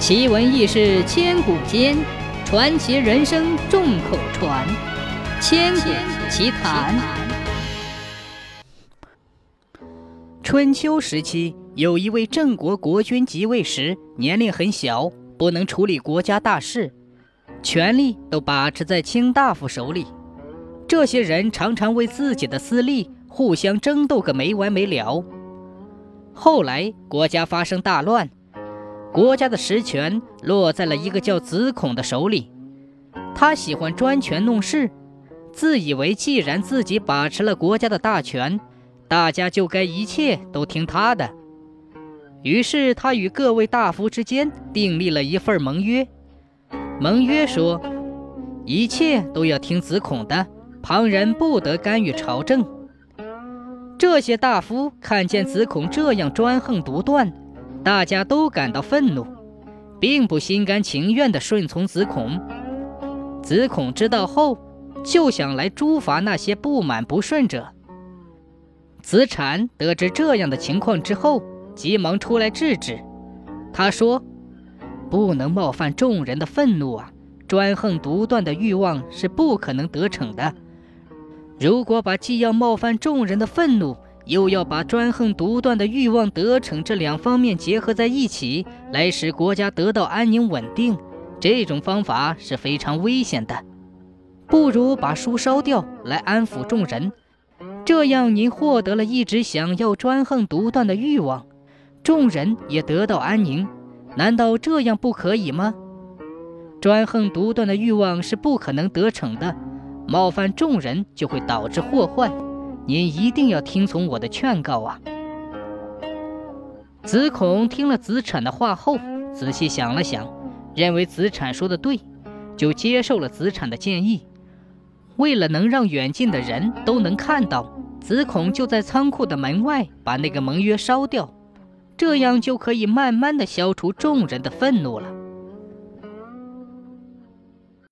奇闻异事千古间，传奇人生众口传。千古奇谈。春秋时期，有一位郑国国君即位时，年龄很小，不能处理国家大事，权力都把持在卿大夫手里。这些人常常为自己的私利互相争斗个没完没了。后来，国家发生大乱，国家的实权落在了一个叫子孔的手里。他喜欢专权弄事，自以为既然自己把持了国家的大权，大家就该一切都听他的。于是，他与各位大夫之间订立了一份盟约。盟约说，一切都要听子孔的。旁人不得干预朝政。这些大夫看见子孔这样专横独断，大家都感到愤怒，并不心甘情愿地顺从子孔。子孔知道后，就想来诛伐那些不满不顺者。子产得知这样的情况之后，急忙出来制止。他说：“不能冒犯众人的愤怒啊！专横独断的欲望是不可能得逞的。”如果把既要冒犯众人的愤怒，又要把专横独断的欲望得逞这两方面结合在一起，来使国家得到安宁稳定，这种方法是非常危险的。不如把书烧掉，来安抚众人，这样您获得了一直想要专横独断的欲望，众人也得到安宁。难道这样不可以吗？专横独断的欲望是不可能得逞的。冒犯众人就会导致祸患，您一定要听从我的劝告啊！子孔听了子产的话后，仔细想了想，认为子产说的对，就接受了子产的建议。为了能让远近的人都能看到，子孔就在仓库的门外把那个盟约烧掉，这样就可以慢慢的消除众人的愤怒了。